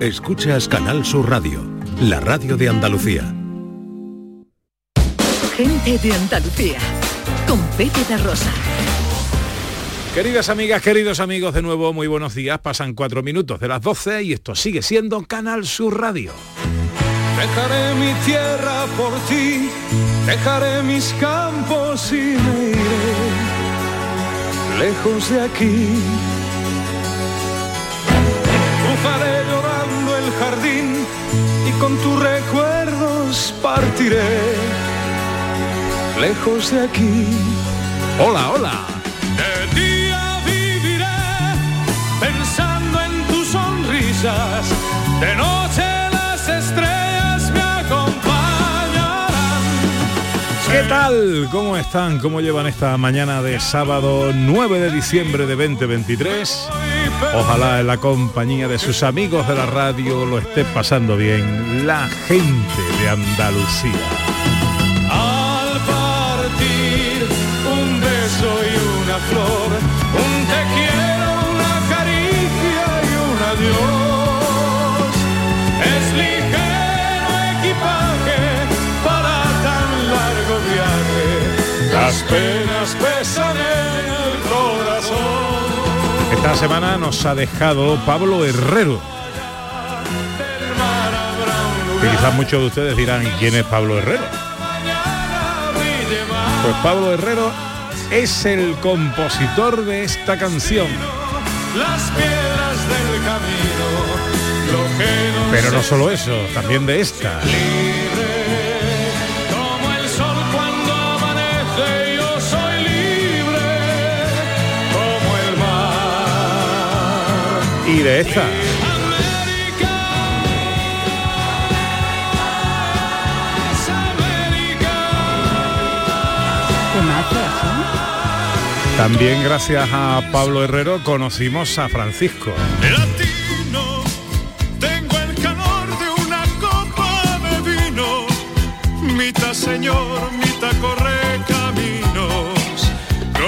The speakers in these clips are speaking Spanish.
Escuchas Canal Sur Radio, la radio de Andalucía. Gente de Andalucía, con Pepe de Rosa. Queridas amigas, queridos amigos, de nuevo muy buenos días. Pasan cuatro minutos de las 12 y esto sigue siendo Canal Sur Radio. Dejaré mi tierra por ti, dejaré mis campos y me iré lejos de aquí. Con tus recuerdos partiré lejos de aquí. Hola, hola. De día viviré pensando en tus sonrisas, de noche ¿Qué tal? ¿Cómo están? ¿Cómo llevan esta mañana de sábado 9 de diciembre de 2023? Ojalá en la compañía de sus amigos de la radio lo esté pasando bien la gente de Andalucía. Las penas pesan en el corazón. Esta semana nos ha dejado Pablo Herrero. Lugar. quizás muchos de ustedes dirán, ¿quién es Pablo Herrero? Pues Pablo Herrero es el compositor de esta canción. las piedras del camino, Pero no solo eso, también de esta. Y de esta. También gracias a Pablo Herrero conocimos a Francisco. Latino, tengo el calor de una copa de vino, mitad señor, mitad corre caminos.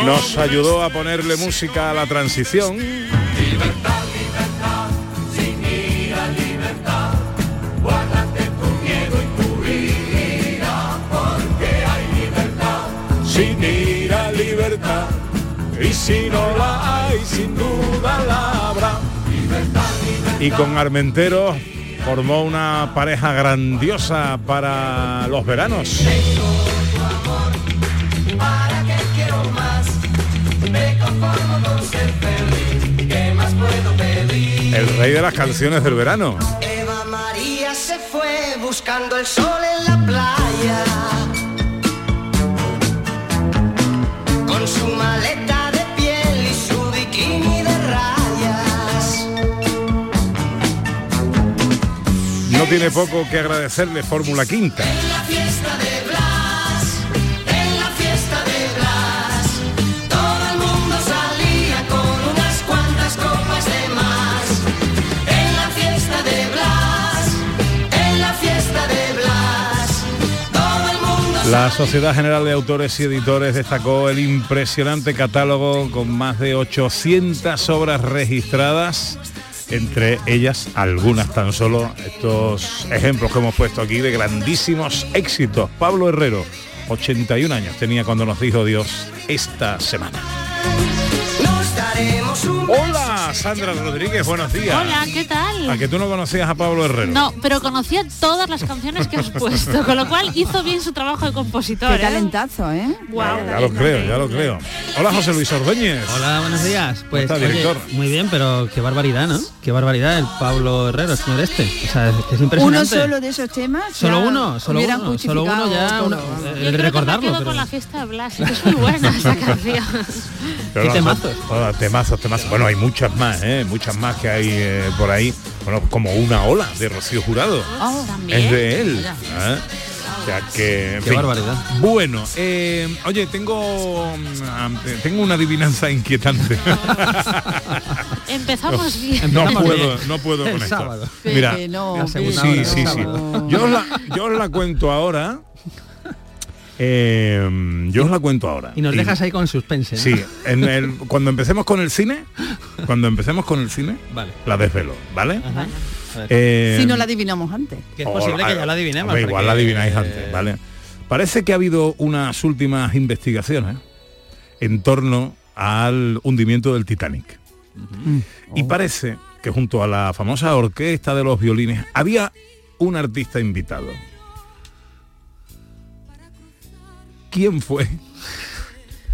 Nos ayudó a ponerle música a la transición. Si no la hay, sin duda la habrá. Y con Armentero formó una pareja grandiosa para los veranos. El rey de las canciones del verano. Eva María se fue buscando el sol en la playa. Fiesta de Blas, todo el mundo La Sociedad General de Autores y Editores destacó el impresionante catálogo con más de 800 obras registradas, entre ellas algunas tan solo, estos ejemplos que hemos puesto aquí de grandísimos éxitos. Pablo Herrero, 81 años tenía cuando nos dijo Dios esta semana. nos Sandra Rodríguez, buenos días. Hola, ¿qué tal? A que tú no conocías a Pablo Herrero. No, pero conocía todas las canciones que has puesto, con lo cual hizo bien su trabajo de compositor. Qué ¿eh? talentazo, ¿eh? Guau. Ya lo creo, ya lo creo. Hola, José Luis Ordóñez. Hola, buenos días. Pues está, oye, director? muy bien, pero qué barbaridad, ¿no? Qué barbaridad el Pablo Herrero, el señor este. O sea, es, es Uno impresionante. solo de esos temas. Solo uno, solo uno, solo uno ya uno- eh, Yo que recordarlo, me quedo pero con la fiesta de Blas, que es muy buena esa canción. Pero Qué temazos. temazos, temazos. Bueno, hay muchas más, ¿eh? muchas más que hay eh, por ahí. Bueno, como una ola de Rocío Jurado. Oh, También. Es de él. ¿eh? O sea que. en Qué fin. barbaridad. Bueno, eh, oye, tengo mm, tengo una adivinanza inquietante. Empezamos bien. no puedo, no puedo El con esto. sábado. Mira, no, La segunda sí, hora, sí, sí. sábado. Yo os la, yo os la cuento ahora. Eh, yo os la cuento ahora. Y nos Y- dejas ahí con suspense. ¿no? Sí, en el, cuando empecemos con el cine, cuando empecemos con el cine, Vale. la desvelo, ¿vale? Ajá. Eh, si no la adivinamos antes. Que es posible o- que ya la adivinemos. igual la adivináis eh, antes, ¿vale? Parece que ha habido unas últimas investigaciones en torno al hundimiento del Titanic. Y parece que junto a la famosa orquesta de los violines había un artista invitado. ¿Quién fue?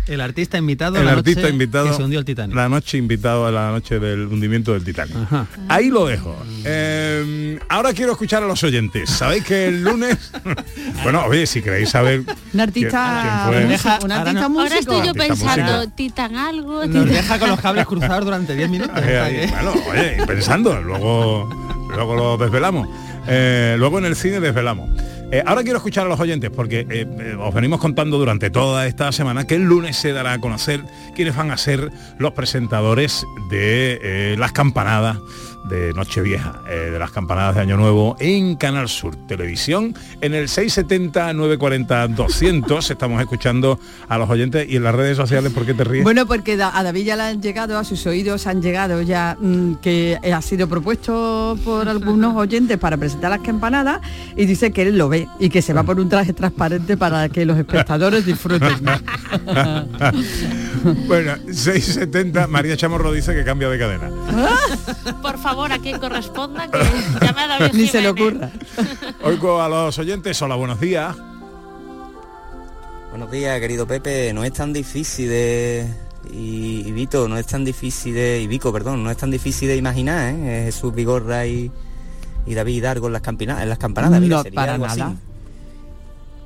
El artista invitado el la artista noche invitado que se hundió el Titanic. la noche invitado a la noche del hundimiento del Titanic Ajá. ahí lo dejo Eh, ahora quiero escuchar a los oyentes sabéis que el lunes bueno oye si queréis saber Un artista, quién fue? Deja- un ahora artista no- músico. Ahora estoy yo pensando, titan algo, Nos titan- deja con los cables cruzados durante 10 minutos. Ahí, bueno oye pensando luego luego lo desvelamos Eh, luego en el cine desvelamos Eh, ahora quiero escuchar a los oyentes porque eh, eh, os venimos contando durante toda esta semana que el lunes se dará a conocer quiénes van a ser los presentadores de las campanadas de Nochevieja, eh, de las campanadas de Año Nuevo en Canal Sur Televisión, en el 670-940-200. Estamos escuchando a los oyentes y en las redes sociales, ¿por qué te ríes? Bueno, porque da- a David ya le han llegado, a sus oídos han llegado ya mm, que ha sido propuesto por algunos oyentes para presentar las campanadas y dice que él lo ve y que se va por un traje transparente para que los espectadores disfruten. bueno, 670, María Chamorro dice que cambia de cadena. Por favor, a quien corresponda, que ya me ha dado Ni se le ocurra. Oigo a los oyentes, hola, buenos días. Buenos días, querido Pepe. No es tan difícil de... Y, y Vito, no es tan difícil de... Y Vico, perdón, no es tan difícil de imaginar, ¿eh? Jesús Vigorra y, y David Hidalgo en las, campina- en las campanadas. mira, No, sería para algo así.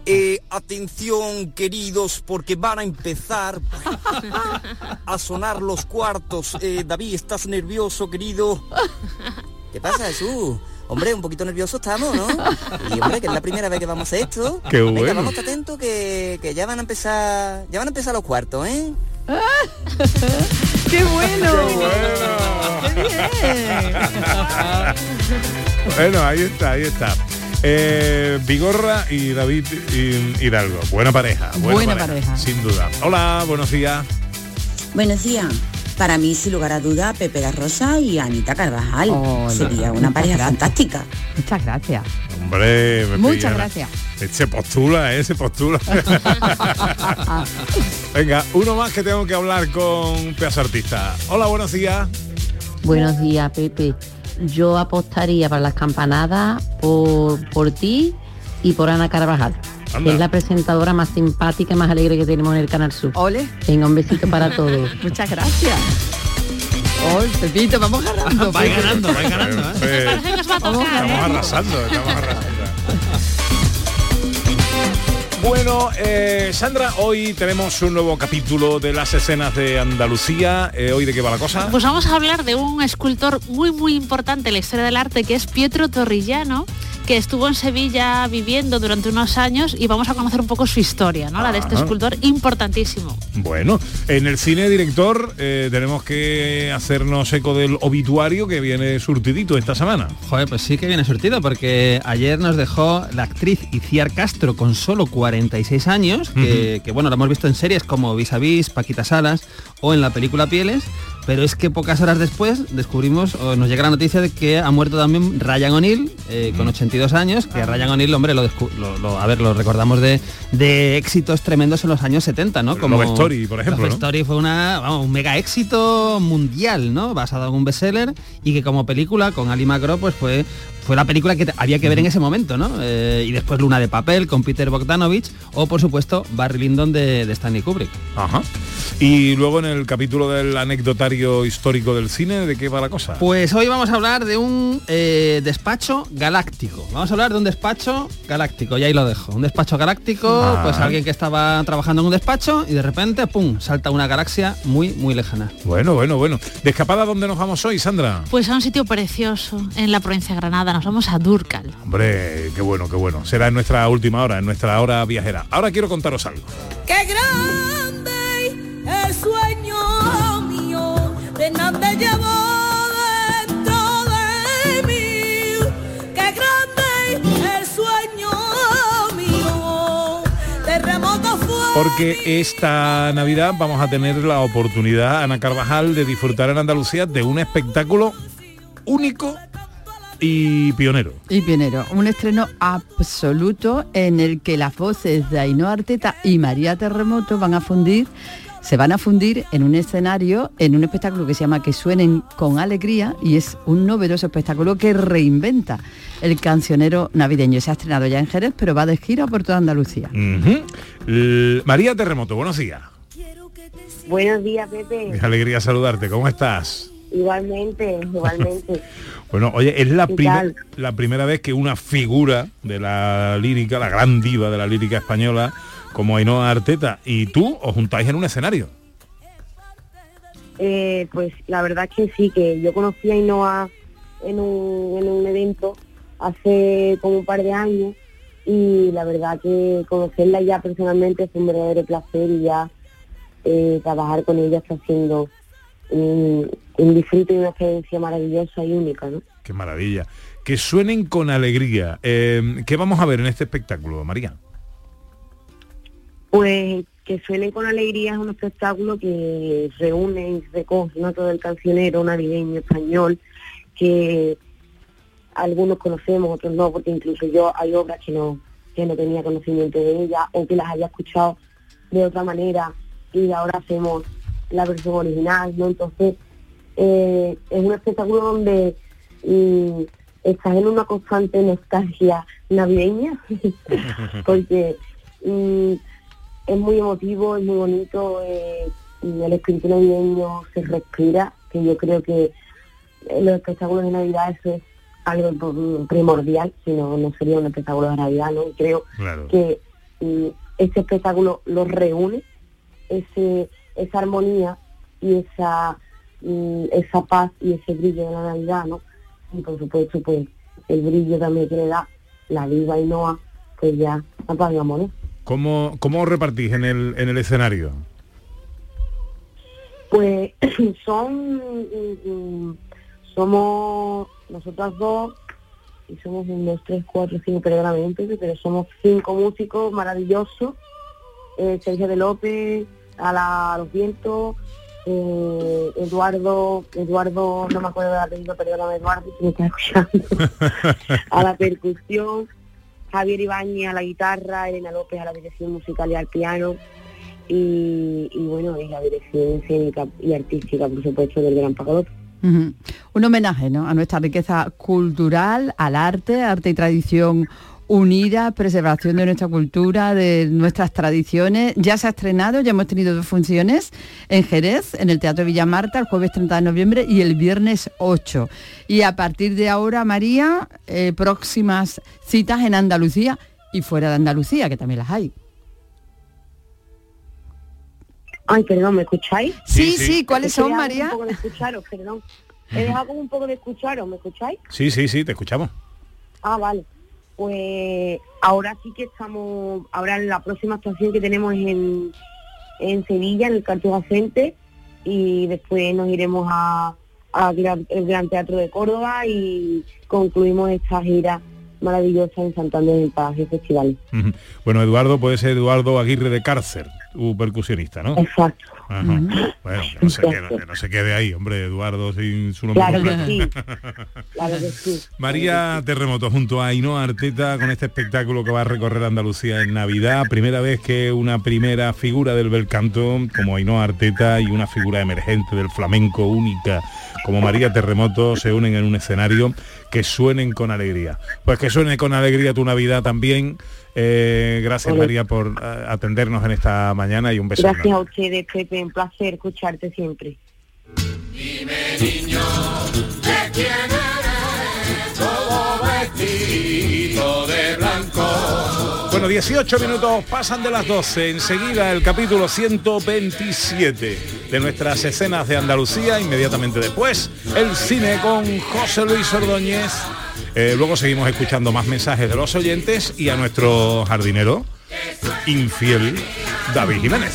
Eh, atención, queridos, porque van a empezar a sonar los cuartos. Eh, David, ¿estás nervioso, querido? ¿Qué pasa, Jesús? Hombre, un poquito nervioso estamos, ¿no? Y hombre, que es la primera vez que vamos a hacer esto. Qué Venga, bueno. vamos a estar atentos que, que ya van a empezar. Ya van a empezar los cuartos, ¿eh? ¡Qué bueno! ¡Qué bien! Bueno, ahí está, ahí está. Eh, Vigorra y David Hidalgo. Buena pareja. Buena, Buena pareja. Sin duda. Hola, buenos días. Buenos días. Para mí, sin lugar a duda, Pepe da Rosa y Anita Carvajal. Hola. Sería una pareja Gracias. fantástica. Muchas gracias. Hombre, me Muchas pillan. gracias. Se postula, ¿eh? Se postula. Venga, uno más que tengo que hablar con un pedazo artista. Hola, buenos días. Buenos días, Pepe. Yo apostaría para las campanadas por, por ti y por Ana Carvajal, Anda. que es la presentadora más simpática y más alegre que tenemos en el Canal Sur. Ole, Venga, un besito para todos. muchas gracias. Hoy, Pepito, vamos ganando. Vais Pepe. ganando, vais ganando, ¿eh? Eh, va a Vamos, estamos ¿eh? arrasando, estamos arrasando. Bueno, eh, Sandra, hoy tenemos un nuevo capítulo de las escenas de Andalucía. Eh, ¿Hoy de qué va la cosa? Pues vamos a hablar de un escultor muy muy importante en la historia del arte que es Pietro Torrillano que estuvo en Sevilla viviendo durante unos años y vamos a conocer un poco su historia, ¿no? La de este Ajá. escultor importantísimo. Bueno, en el cine director eh, tenemos que hacernos eco del obituario que viene surtidito esta semana. Joder, pues sí que viene surtido porque ayer nos dejó la actriz Iciar Castro con solo 46 años, que, que, bueno, la hemos visto en series como Vis a Vis, Paquita Salas o en la película Pieles, pero es que pocas horas después descubrimos o nos llega la noticia de que ha muerto también Ryan O'Neill eh, con 82 años, que a Ryan O'Neill, hombre, lo, lo- lo- a ver, lo recordamos de, de éxitos tremendos en los años 70, ¿no? Love Story, por ejemplo, Love ¿no? Story fue una, vamos, un mega éxito mundial, ¿no? Basado en un bestseller y que como película con Ali Macro pues fue fue la película que había que ver en ese momento, ¿no? Eh, y después Luna de papel con Peter Bogdanovich o por supuesto Barry Lyndon de, de Stanley Kubrick. Ajá. Y luego en el capítulo del anecdotario histórico del cine, ¿de qué va la cosa? Pues hoy vamos a hablar de un eh, despacho galáctico. Vamos a hablar de un despacho galáctico, y ahí lo dejo. Un despacho galáctico, Ah. pues alguien que estaba trabajando en un despacho y de repente, ¡pum!, salta una galaxia muy, muy lejana. Bueno, bueno, bueno. ¿De escapada dónde nos vamos hoy, Sandra? Pues a un sitio precioso en la provincia de Granada, nos vamos a Durcal. Hombre, qué bueno, qué bueno. Será en nuestra última hora, en nuestra hora viajera. Ahora quiero contaros algo. ¡Qué grande el sueño mío! De nada llevo dentro de mí. ¡Qué grande el sueño mío! Terremoto fue. Porque esta Navidad vamos a tener la oportunidad, Ana Carvajal, de disfrutar en Andalucía de un espectáculo único y pionero. Y pionero, un estreno absoluto en el que las voces de Ainhoa Arteta y María Terremoto van a fundir se van a fundir en un escenario, en un espectáculo que se llama Que suenen con alegría y es un novedoso espectáculo que reinventa el cancionero navideño. Se ha estrenado ya en Jerez, pero va de gira por toda Andalucía. L- María Terremoto, buenos días. Buenos días, Pepe. Es alegría saludarte, ¿cómo estás? Igualmente, igualmente. Bueno, oye, es la, ¿Qué prime- tal? la primera vez que una figura de la lírica, la gran diva de la lírica española, como Ainhoa Arteta y tú os juntáis en un escenario. Eh, pues la verdad que sí, que yo conocí a Ainhoa en un, en un evento hace como un par de años y la verdad que conocerla ya personalmente fue un verdadero placer y ya eh, trabajar con ella está siendo un, un disfrute y una experiencia maravillosa y única, ¿no? Qué maravilla. Que suenen con alegría. Eh, ¿Qué vamos a ver en este espectáculo, María? Pues que suene con alegría es un espectáculo que reúne y recoge ¿no? todo el cancionero navideño español que algunos conocemos, otros no, porque incluso yo hay obras que no, que no tenía conocimiento de ella o que las haya escuchado de otra manera y ahora hacemos la versión original, ¿no? Entonces eh, es un espectáculo donde mm, estás en una constante nostalgia navideña porque mm, es muy emotivo, es muy bonito, eh, y el espíritu navideño se respira, que yo creo que los espectáculos de Navidad eso es algo por- primordial, si no, no sería un espectáculo de Navidad, ¿no? Y creo Claro. que mm, este espectáculo lo reúne, ese, esa armonía y esa, mm, esa paz y ese brillo de la Navidad, ¿no? Y por supuesto, pues el brillo también que le da la diva Ainhoa, pues ya apagamos, ¿no? ¿Cómo, cómo os repartís en el, en el escenario? Pues son, somos nosotras dos y somos un, dos, tres, cuatro, cinco, Pepe, pero somos cinco músicos maravillosos. Eh, Sergio de López, a, la- a los vientos, eh, Eduardo, Eduardo, no me acuerdo del apellido, perdóname Eduardo, si me estás escuchando, a la percusión, Javier Ibáñez a la guitarra, Elena López a la dirección musical y al piano, y, y bueno, es la dirección escénica y artística, por supuesto, del Gran. Ujú. Un homenaje ¿no? a nuestra riqueza cultural, al arte, arte y tradición unida, preservación de nuestra cultura, de nuestras tradiciones. Ya se ha estrenado, ya hemos tenido dos funciones en Jerez, en el Teatro Villa Marta, el jueves 30 de noviembre y el viernes 8. Y a partir de ahora, María, eh, próximas citas en Andalucía y fuera de Andalucía, que también las hay. Ay, perdón, ¿me escucháis? Sí, sí, sí, ¿cuáles son, María? Un poco de escucharos, perdón. He dejado como un poco de escucharos, ¿me escucháis? Sí, sí, sí, te escuchamos. Ah, vale. Pues ahora sí que estamos, ahora la próxima actuación que tenemos es en, en Sevilla, en el Cartuja Center, y después nos iremos a, a Gran- el Gran Teatro de Córdoba y concluimos esta gira maravillosa en Santander en Palacio Festival. Ujú. Bueno, Eduardo puede ser Eduardo Aguirre de Cárcer, tu percusionista, ¿no? Exacto. Ajá. Bueno, que no, se quede, que no se quede ahí, hombre, Eduardo sin su nombre Claro que completo. sí. Claro que sí. María Terremoto junto a Ainhoa Arteta con este espectáculo que va a recorrer Andalucía en Navidad. Primera vez que una primera figura del bel canto como Ainhoa Arteta y una figura emergente del flamenco única como María Terremoto se unen en un escenario que suenen con alegría. Pues que suene con alegría tu Navidad también. Eh, gracias. María por eh, atendernos en esta mañana y un beso. Gracias enorme. a ustedes, Pepe, un placer escucharte siempre. ¿De quién eres? Todo vestido de blanco. Bueno, 18 minutos pasan de las 12. Enseguida el capítulo 127 de nuestras escenas de Andalucía. Inmediatamente después, el cine con José Luis Ordóñez. Eh, luego seguimos escuchando más mensajes de los oyentes y a nuestro jardinero infiel, David Jiménez.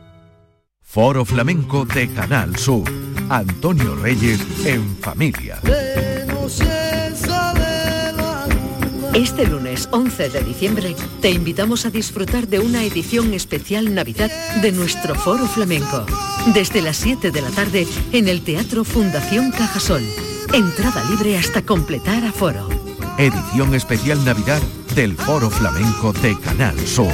Foro Flamenco de Canal Sur. Antonio Reyes en familia. Este lunes 11 de diciembre te invitamos a disfrutar de una edición especial Navidad de nuestro Foro Flamenco. Desde las 7 de la tarde en el Teatro Fundación Cajasol. Entrada libre hasta completar aforo. Edición especial Navidad del Foro Flamenco de Canal Sur.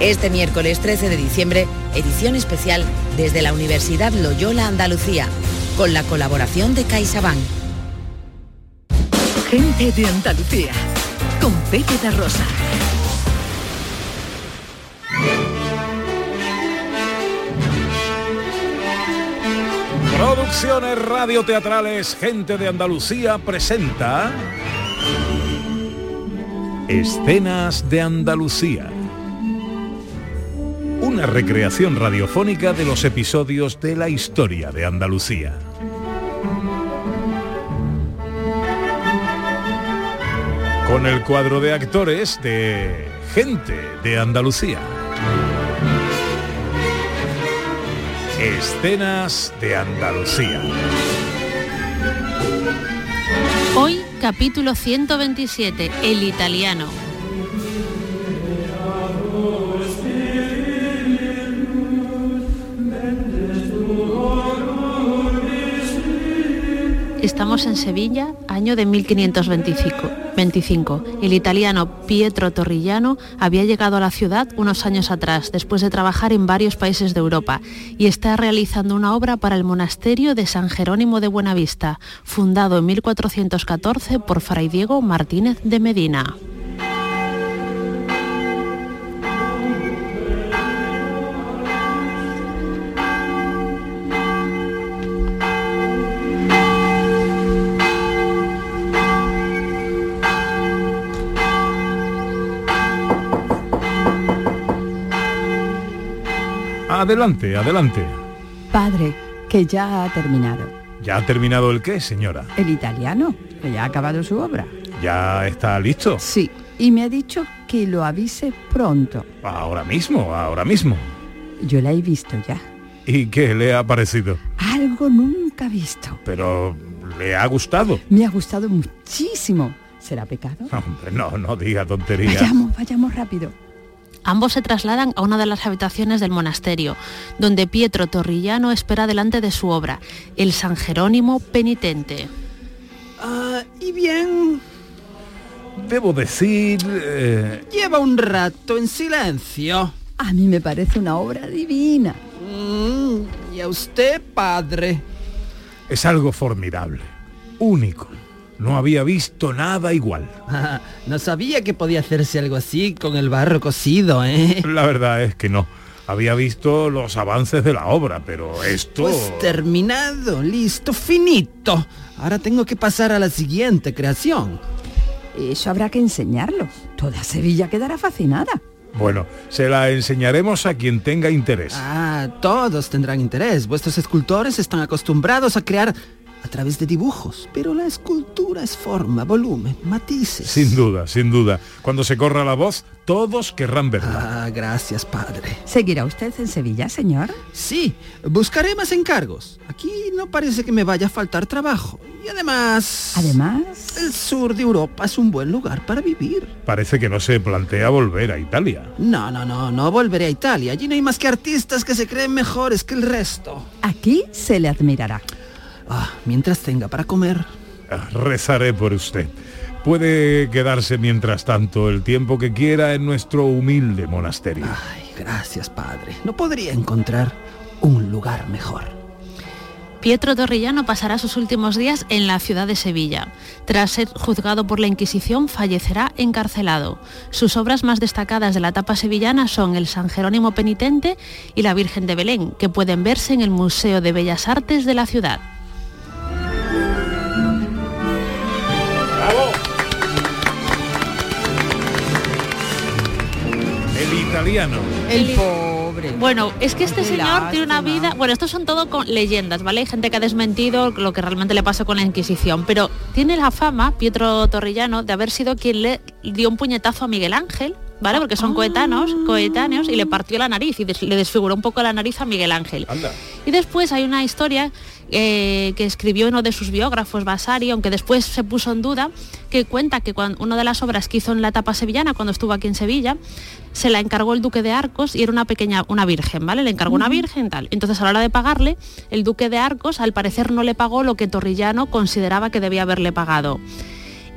Este miércoles 13 de diciembre, edición especial desde la Universidad Loyola Andalucía, con la colaboración de CaixaBank. Gente de Andalucía con Pepe da Rosa. Producciones radioteatrales Gente de Andalucía presenta Escenas de Andalucía. Una recreación radiofónica de los episodios de la historia de Andalucía. Con el cuadro de actores de Gente de Andalucía. Escenas de Andalucía. Hoy, capítulo 127, El italiano. Estamos en Sevilla, año de 1525. 25. El italiano Pietro Torrillano había llegado a la ciudad unos años atrás, después de trabajar en varios países de Europa, y está realizando una obra para el monasterio de San Jerónimo de Buenavista, fundado en 1414 por Fray Diego Martínez de Medina. Adelante, adelante. Padre, que ya ha terminado. ¿Ya ha terminado el qué, señora? El italiano, que ya ha acabado su obra. ¿Ya está listo? Sí, y me ha dicho que lo avise pronto. Ahora mismo, ahora mismo. Yo la he visto ya. ¿Y qué le ha parecido? Algo nunca visto. Pero le ha gustado. Me ha gustado muchísimo. ¿Será pecado? Hombre, no, no diga tonterías. Vayamos, vayamos rápido. Ambos se trasladan a una de las habitaciones del monasterio, donde Pietro Torrillano espera delante de su obra, el San Jerónimo penitente. Ah, y bien, Debo decir... eh, lleva un rato en silencio. A mí me parece una obra divina. Mm, y a usted, padre. es algo formidable, único. No había visto nada igual. Ah, no sabía que podía hacerse algo así con el barro cocido, ¿eh? La verdad es que no. Había visto los avances de la obra, pero esto... Pues terminado, listo, finito. Ahora tengo que pasar a la siguiente creación. Eso habrá que enseñarlo. Toda Sevilla quedará fascinada. Bueno, se la enseñaremos a quien tenga interés. Ah, todos tendrán interés. Vuestros escultores están acostumbrados a crear a través de dibujos, pero la escultura es forma, volumen, matices. Sin duda, sin duda. Cuando se corra la voz, todos querrán verla. Ah, gracias, padre. ¿Seguirá usted en Sevilla, señor? Sí, buscaré más encargos. Aquí no parece que me vaya a faltar trabajo. Y además... Además... El sur de Europa es un buen lugar para vivir. Parece que no se plantea volver a Italia. No, no, no, no volveré a Italia. Allí no hay más que artistas que se creen mejores que el resto. Aquí se le admirará. Ah, mientras tenga para comer. Ah, Rezaré por usted. Puede quedarse mientras tanto el tiempo que quiera en nuestro humilde monasterio. Ay, gracias, padre. No podría encontrar un lugar mejor. Pietro Torrellano pasará sus últimos días en la ciudad de Sevilla. Tras ser juzgado por la Inquisición, fallecerá encarcelado. Sus obras más destacadas de la etapa sevillana son el San Jerónimo Penitente y la Virgen de Belén, que pueden verse en el Museo de Bellas Artes de la ciudad. El italiano. El pobre. Bueno, es que este Qué señor tiene una vida, bueno, estos son todo con leyendas, ¿vale? Hay gente que ha desmentido lo que realmente le pasó con la Inquisición, pero tiene la fama, Pietro Torrellano, de haber sido quien le dio un puñetazo a Miguel Ángel, ¿vale? Porque son coetanos, coetáneos, y le partió la nariz y des- le desfiguró un poco la nariz a Miguel Ángel. Anda. Y después hay una historia eh, que escribió uno de sus biógrafos, Vasari, aunque después se puso en duda, que cuenta que cuando, una de las obras que hizo en la etapa sevillana, cuando estuvo aquí en Sevilla, se la encargó el duque de Arcos y era una pequeña, una virgen, ¿vale? Le encargó una virgen tal. Entonces a la hora de pagarle, el duque de Arcos al parecer no le pagó lo que Torrillano consideraba que debía haberle pagado.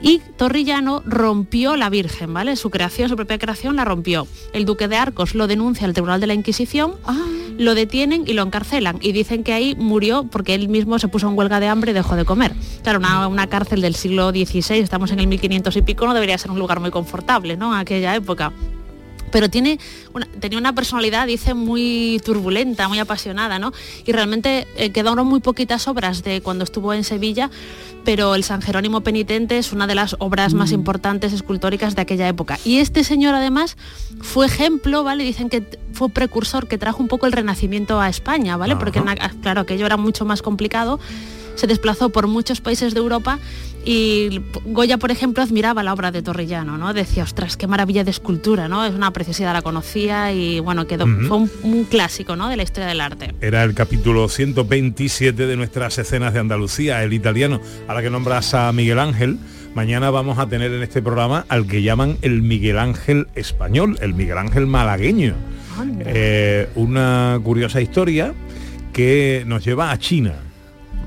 Y Torrillano rompió la Virgen, ¿vale? Su creación, su propia creación la rompió. El duque de Arcos lo denuncia al Tribunal de la Inquisición, lo detienen y lo encarcelan. Y dicen que ahí murió porque él mismo se puso en huelga de hambre y dejó de comer. Claro, una, una cárcel del siglo XVI, estamos en el 1500 y pico, no debería ser un lugar muy confortable, ¿no? En aquella época pero tiene una, tenía una personalidad, dice, muy turbulenta, muy apasionada, ¿no? Y realmente eh, quedaron muy poquitas obras de cuando estuvo en Sevilla, pero el San Jerónimo Penitente es una de las obras más importantes escultóricas de aquella época. Y este señor además fue ejemplo, ¿vale? Dicen que fue precursor, que trajo un poco el renacimiento a España, ¿vale? Porque, claro, aquello era mucho más complicado se desplazó por muchos países de Europa y Goya, por ejemplo, admiraba la obra de Torrellano, ¿no? Decía, ostras, qué maravilla de escultura, ¿no? Es una preciosidad, la conocía y bueno, quedó, fue un, un clásico, ¿no? De la historia del arte. Era el capítulo 127 de nuestras escenas de Andalucía, el italiano. A la que nombras a Miguel Ángel, mañana vamos a tener en este programa al que llaman el Miguel Ángel español, el Miguel Ángel malagueño. Eh, una curiosa historia que nos lleva a China.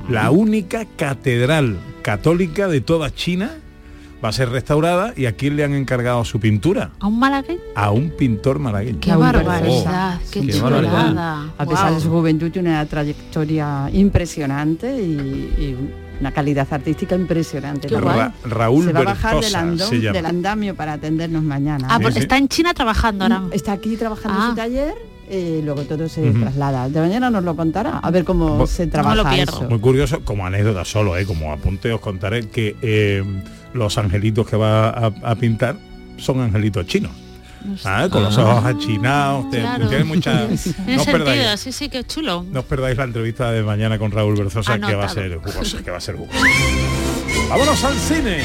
La única catedral católica de toda China va a ser restaurada y a quién le han encargado su pintura. ¿A un malagueño? A un pintor malagueño. Qué barbaridad, qué, qué chulada. barbaridad. A pesar de su juventud tiene una trayectoria impresionante y, y una calidad artística impresionante. Qué. Ra- Raúl se va a bajar del, Berzosa andón- se llama. del andamio para atendernos mañana. Ah, pues está en China trabajando ahora. Está aquí trabajando Ah. en su taller luego todo se traslada. De mañana nos lo contará, a ver cómo Bo- se trabaja eso. Muy curioso, como anécdota solo, ¿eh? como apunte os contaré que eh, los angelitos que va a, a pintar son angelitos chinos. Ah, Con los ojos achinados, Claro. tiene mucha... No os, sentido, perdáis, sí, sí, qué chulo. no os perdáis la entrevista de mañana con Raúl Berzosa, que va a ser jugosa, que va a ser jugosa. ¡Vámonos al cine!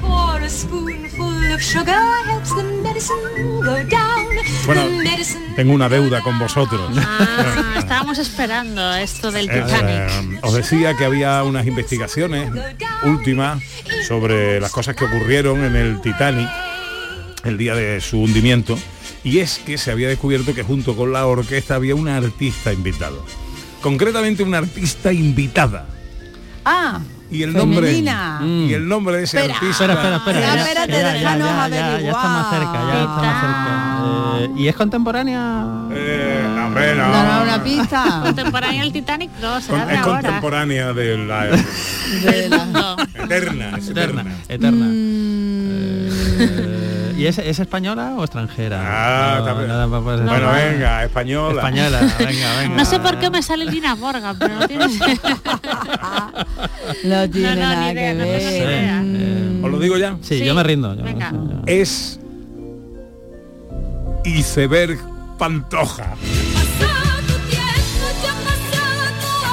For a spoonful of sugar helps the medicine go down. Bueno, tengo una deuda con vosotros. Ah, estábamos esperando esto del Eh, Titanic. eh, os decía que había unas investigaciones últimas sobre las cosas que ocurrieron en el Titanic el día de su hundimiento y es que se había descubierto que junto con la orquesta había una artista invitada. Concretamente una artista invitada. Ah, Y el nombre femenina. y el nombre de ese Espera. artista Espera, espera, espera. Ya, ya- espérate, ya- ya- ya- ya- ya está más cerca, ya está más cerca. Eh, ¿Y es contemporánea? Eh, hombre, no. No, no, una pista. Contemporánea del Titanic, no, será Con- de es ahora. contemporánea de la De la- eterna, es eterna. Eterna. Mm, Eh, ¿Y es, es española o extranjera? Ah, No, también. nada, pues, Bueno, española. venga, española. Española, venga, venga. No sé por qué me sale Lina Morgan, pero no tiene... no tiene no, ni nada idea, que no ver. idea. Mm, ¿Os lo digo ya? Sí, Sí, yo me rindo. yo- venga. Es iceberg Pantoja.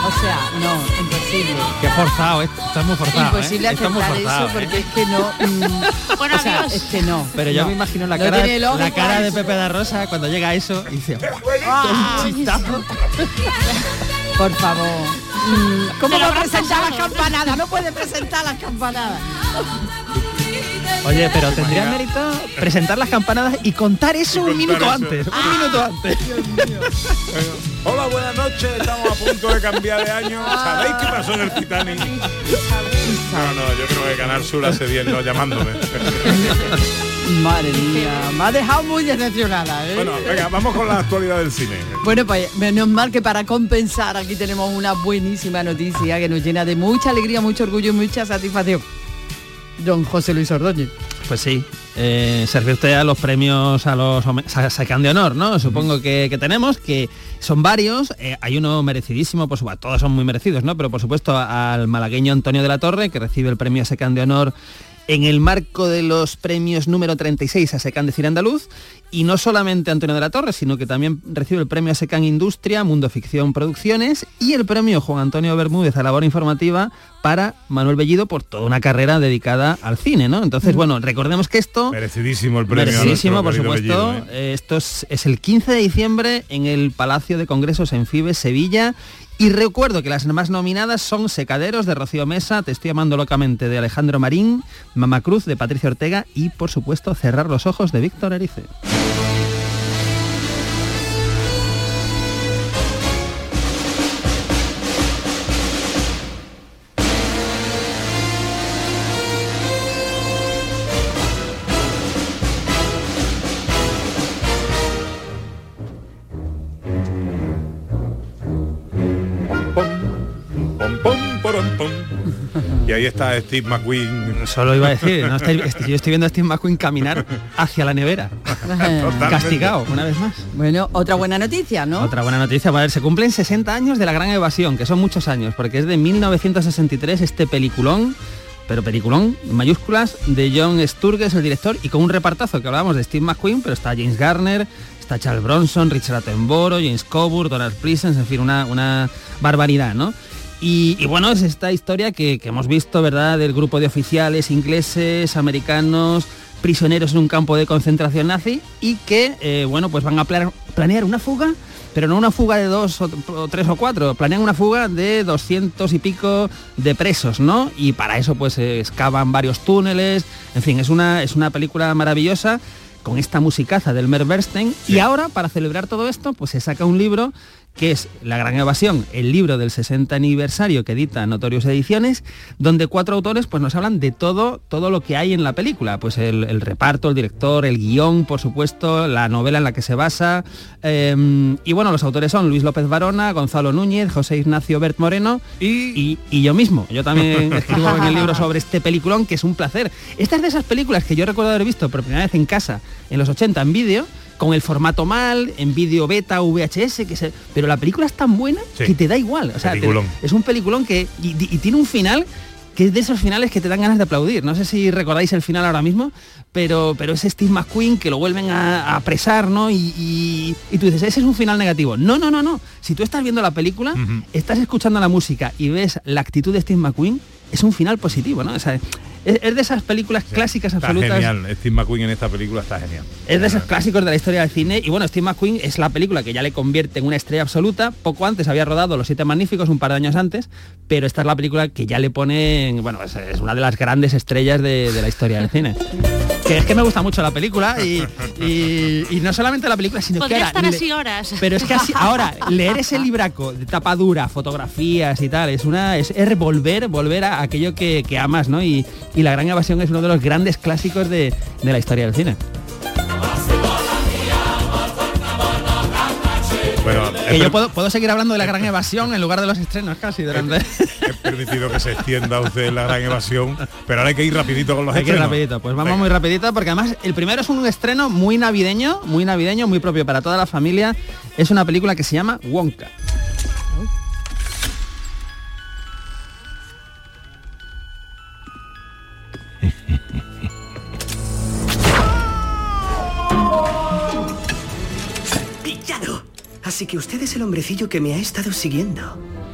O sea, no, imposible. Qué forzado, está muy forzado. Imposible ¿eh? Está muy aceptar forzado, eso ¿eh? porque es que no. mm, Bueno, o sea, amigos. es que no. Pero yo no. me imagino la No cara, la cara de. Pepe da Rosa cuando llega a eso y dice, Ah. Por favor. Mm, ¿Cómo va a presentar las campanadas? No puede presentar las campanadas. Oye, pero tendría mérito presentar las campanadas y contar eso un contar minuto eso. antes. Un minuto antes. Hola, buenas noches. Estamos a punto de cambiar de año. ¿Sabéis qué pasó en el Titanic? No, no, yo creo que Canal Sur hace bien no llamándome. Madre mía, me ha dejado muy decepcionada, ¿eh? bueno, venga, vamos con la actualidad del cine. Bueno, pues menos mal que para compensar aquí tenemos una buenísima noticia que nos llena de mucha alegría, mucho orgullo y mucha satisfacción. Don José Luis Ordóñez. Pues sí, eh, se refiere usted a los premios, a los Sacán de honor, ¿no? Supongo que, que tenemos, que son varios, eh, hay uno merecidísimo, por supuesto, todos son muy merecidos, ¿no? Pero por supuesto al malagueño Antonio de la Torre, que recibe el premio Sacán de honor en el marco de los premios número 36 a Secán de Cine Andaluz y no solamente Antonio de la Torre, sino que también recibe el premio Secán Industria, Mundo Ficción Producciones y el premio Juan Antonio Bermúdez a labor informativa para Manuel Bellido por toda una carrera dedicada al cine, ¿no? Entonces, bueno, recordemos que esto Merecidísimo el premio. Merecidísimo, por supuesto. Bellido. Eh, Esto es, es el 15 de diciembre en el Palacio de Congresos en Fibes, Sevilla. Y recuerdo que las más nominadas son Secaderos de Rocío Mesa, Te estoy amando locamente de Alejandro Marín, Mamá Cruz de Patricia Ortega y por supuesto Cerrar los ojos de Víctor Erice. Ahí está Steve McQueen. Solo iba a decir, ¿no? Estáis- est- yo estoy viendo a Steve McQueen caminar hacia la nevera. Castigado, una vez más. Bueno, otra buena noticia, ¿no? Otra buena noticia, a ver, se cumplen 60 años de la gran evasión, que son muchos años, porque es de 1963 este peliculón, pero peliculón, en mayúsculas, de John Sturges, el director, y con un repartazo que hablábamos de Steve McQueen, pero está James Garner, está Charles Bronson, Richard Attenborough, James Coburn, Donald Pleasence, en fin, una, una barbaridad, ¿no? Y, bueno, es esta historia que, que hemos visto, ¿verdad?, del grupo de oficiales ingleses, americanos, prisioneros en un campo de concentración nazi y que, eh, bueno, pues van a pla- planear una fuga, pero no una fuga de dos o, o tres o cuatro, planean una fuga de 200 y pico de presos, ¿no? Y para eso pues eh, excavan varios túneles, en fin, es una, es una película maravillosa con esta musicaza del Mer Bernstein y ahora para celebrar todo esto pues se saca un libro que es La Gran Evasión, el libro del 60 aniversario que edita Notorious Ediciones, donde cuatro autores pues nos hablan de todo, todo lo que hay en la película, pues el, el reparto, el director, el guion, por supuesto, la novela en la que se basa. eh, y bueno, los autores son Luis López Varona, Gonzalo Núñez, José Ignacio Bert Moreno y, y yo mismo. Yo también escribo en el libro sobre este peliculón, que es un placer. Esta es de esas películas que yo recuerdo haber visto por primera vez en casa en los 80 en vídeo, con el formato mal, en vídeo beta, VHS, que se, pero la película es tan buena Sí. que te da igual. O sea, te- es un peliculón que y, y tiene un final que es de esos finales que te dan ganas de aplaudir. No sé si recordáis el final ahora mismo, pero, pero es Steve McQueen que lo vuelven a, a apresar, ¿no? Y, y- y tú dices, ese es un final negativo. No, no, no, no. Si tú estás viendo la película, estás escuchando la música y ves la actitud de Steve McQueen, es un final positivo, ¿no? O sea, es, es de esas películas clásicas Está absolutas. genial. Steve McQueen en esta película está genial. Es de esos clásicos de la historia del cine y bueno, Steve McQueen es la película que ya le convierte en una estrella absoluta. Poco antes había rodado Los Siete Magníficos, un par de años antes, pero esta es la película que ya le pone, en- bueno, es, es una de las grandes estrellas de, de la historia del cine. Que es que me gusta mucho la película y, y- y no solamente la película, sino que ahora estar le- así horas. pero es que así, ahora, leer ese libraco de tapa dura, fotografías y tal, es una es, es volver, volver a aquello que, que amas, ¿no? Y, y La Gran Evasión es uno de los grandes clásicos de, de la historia del cine. Bueno, Que yo puedo, puedo seguir hablando de la gran evasión en lugar de los estrenos casi durante. he permitido que se extienda usted la gran evasión, pero ahora hay que ir rapidito con los Hay que ir rapidito, pues vamos Venga. muy rapidito porque además el primero es un estreno muy navideño, muy navideño, muy propio para toda la familia. Es una película que se llama Wonka. Así que usted es el hombrecillo que me ha estado siguiendo.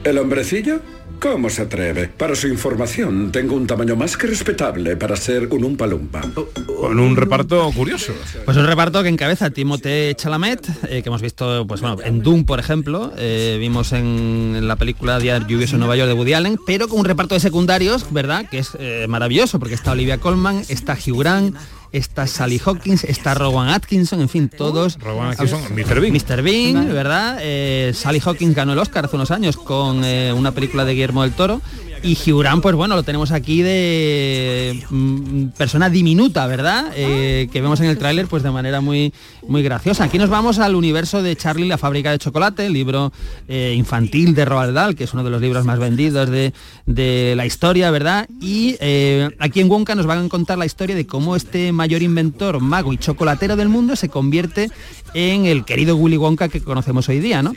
¿El hombrecillo? ¿Cómo se atreve? Para su información, tengo un tamaño más que respetable para ser un umpalumpa. Con un reparto curioso. Pues un reparto que encabeza Timothée Chalamet, eh, que hemos visto pues bueno, en Doom, por ejemplo, eh, vimos en, en la película Día lluvioso en Nueva York de Woody Allen, pero con un reparto de secundarios, ¿verdad? Que es eh, maravilloso, porque está Olivia Colman, está Hugh Grant, está Sally Hawkins, está Rowan Atkinson, en fin, todos. Rowan Atkinson, Mr. Bean. Mr. Bean, ¿verdad? Eh, Sally Hawkins ganó el Oscar hace unos años con eh, una película de Guillermo del Toro. Y Grant, pues bueno, lo tenemos aquí de mm, persona diminuta, ¿verdad? Eh, que vemos en el tráiler pues de manera muy, muy graciosa. Aquí nos vamos al universo de Charlie, la fábrica de chocolate, el libro eh, infantil de Roald Dahl, que es uno de los libros más vendidos de, de la historia, ¿verdad? Y eh, aquí en Wonka nos van a contar la historia de cómo este mayor inventor, mago y chocolatero del mundo se convierte en el querido Willy Wonka que conocemos hoy día, ¿no?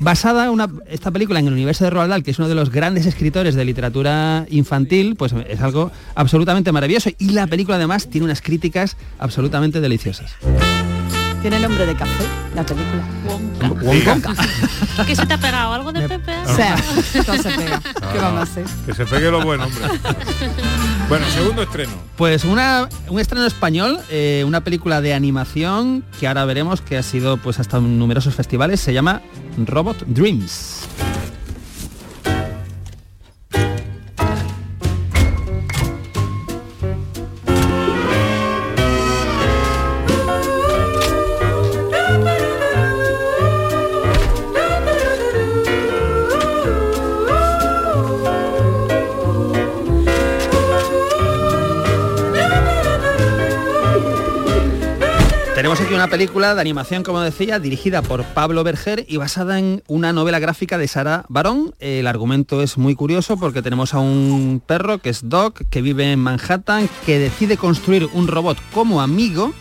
Basada una, esta película en el universo de Roald Dahl, que es uno de los grandes escritores de literatura infantil, pues es algo absolutamente maravilloso. Y la película además tiene unas críticas absolutamente deliciosas. Tiene nombre de café, la película. Wonka. ¿Qué se te ha pegado? ¿Algo de Pepe? O sea, todo se pega. ¿Qué Ah, vamos a hacer? Que se pegue lo bueno, hombre. bueno, segundo estreno. Pues una, un estreno español, eh, una película de animación que ahora veremos que ha sido pues hasta en numerosos festivales, se llama Robot Dreams. Película de animación, como decía, dirigida por Pablo Berger y basada en una novela gráfica de Sara Barón. El argumento es muy curioso porque tenemos a un perro que es Doc, que vive en Manhattan, que decide construir un robot como amigo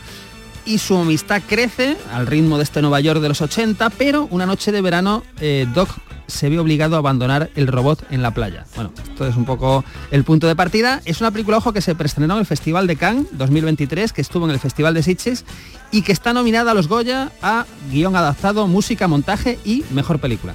y su amistad crece al ritmo de este Nueva York de los 80, pero una noche de verano eh, Doc se ve obligado a abandonar el robot en la playa. Bueno, esto es un poco el punto de partida. Es una película, ojo, que se preestrenó en el Festival de Cannes 2023, que estuvo en el Festival de Sitges y que está nominada a los Goya a guion adaptado, música, montaje y mejor película.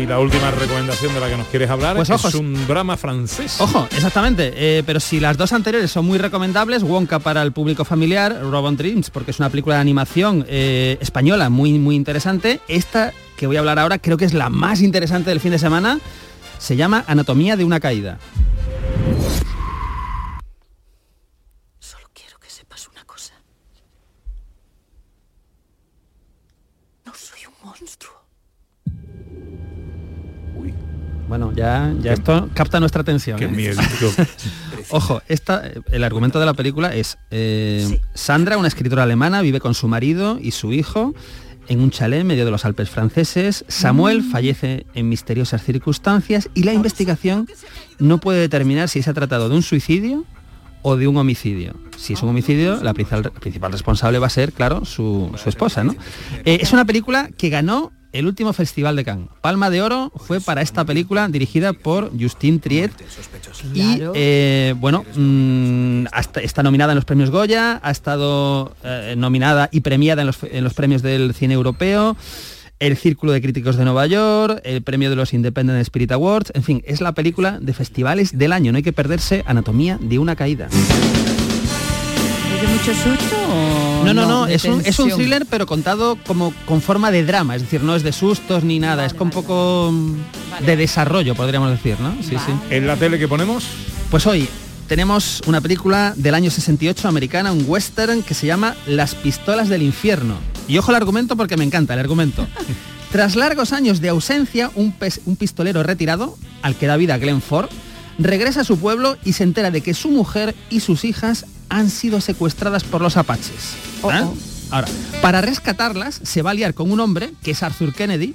Y la última recomendación de la que nos quieres hablar Pues es ojos. un drama francés. Ojo, exactamente. eh, pero si las dos anteriores son muy recomendables, Wonka para el público familiar, Robot Dreams, porque es una película de animación eh, española muy, muy interesante. Esta que voy a hablar ahora creo que es la más interesante del fin de semana. Se llama Anatomía de una caída. Solo quiero que sepas una cosa. No soy un monstruo. Bueno, ya, ya esto capta nuestra atención. Qué ¿eh? miedo. Ojo, esta, el argumento de la película es eh, Sandra, una escritora alemana, vive con su marido y su hijo en un chalet en medio de los Alpes franceses. Samuel fallece en misteriosas circunstancias y la investigación no puede determinar si se ha tratado de un suicidio o de un homicidio. Si es un homicidio, la principal, la principal responsable va a ser, claro, su, su esposa. ¿no? Eh, es una película que ganó el último Festival de Cannes. Palma de Oro fue para esta película dirigida por Justine Triet y eh, bueno, mm, hasta- está nominada en los premios Goya, ha estado eh, nominada y premiada en los, en los premios del cine europeo, el Círculo de Críticos de Nueva York, el premio de los Independent Spirit Awards, en fin, es la película de festivales del año, no hay que perderse Anatomía de una caída. ¿Oye mucho susto No, no, no, es, un, es un thriller pero contado como con forma de drama, es decir, no es de sustos ni nada, es con un poco mm, de desarrollo, podríamos decir, ¿no? Sí, sí. ¿En la tele que ponemos? Pues hoy tenemos una película del año 68 americana, un western que se llama Las pistolas del infierno. Y ojo al argumento porque me encanta el argumento. Tras largos años de ausencia, un, un pistolero retirado, al que da vida Glenn Ford, regresa a su pueblo y se entera de que su mujer y sus hijas han sido secuestradas por los apaches. ¿Eh? Ahora, para rescatarlas se va a liar con un hombre, que es Arthur Kennedy,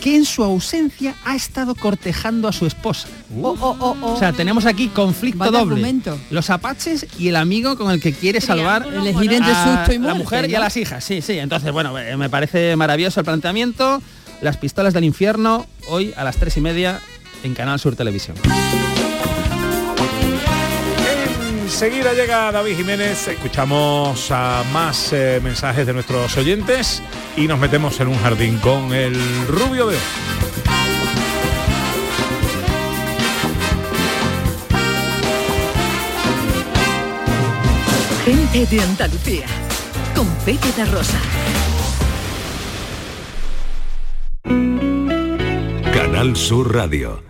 que en su ausencia ha estado cortejando a su esposa. Oh, oh, oh, oh. O sea, tenemos aquí conflicto Vaya doble. argumento. Los apaches y el amigo con el que quiere salvar Elegir entre a susto y la mujer y a las hijas. Sí, sí. Entonces, bueno, eh, me parece maravilloso el planteamiento. Las pistolas del infierno, hoy a las tres y media en Canal Sur Televisión. Enseguida llega David Jiménez, escuchamos a más eh, mensajes de nuestros oyentes y nos metemos en un jardín con el rubio de hoy. Gente de Andalucía, con Pepe Rosa. Canal Sur Radio.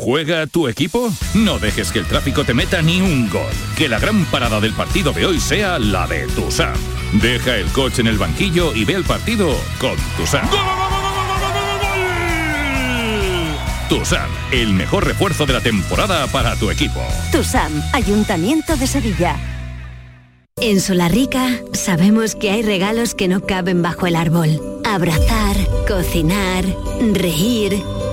¿Juega tu equipo? No dejes que el tráfico te meta ni un gol. Que la gran parada del partido de hoy sea la de Tusam. Deja el coche en el banquillo y ve el partido con Tusam. Tusam, el mejor refuerzo de la temporada para tu equipo. TUSAM, Ayuntamiento de Sevilla. En Solarrica sabemos que hay regalos que no caben bajo el árbol. Abrazar, cocinar, reír,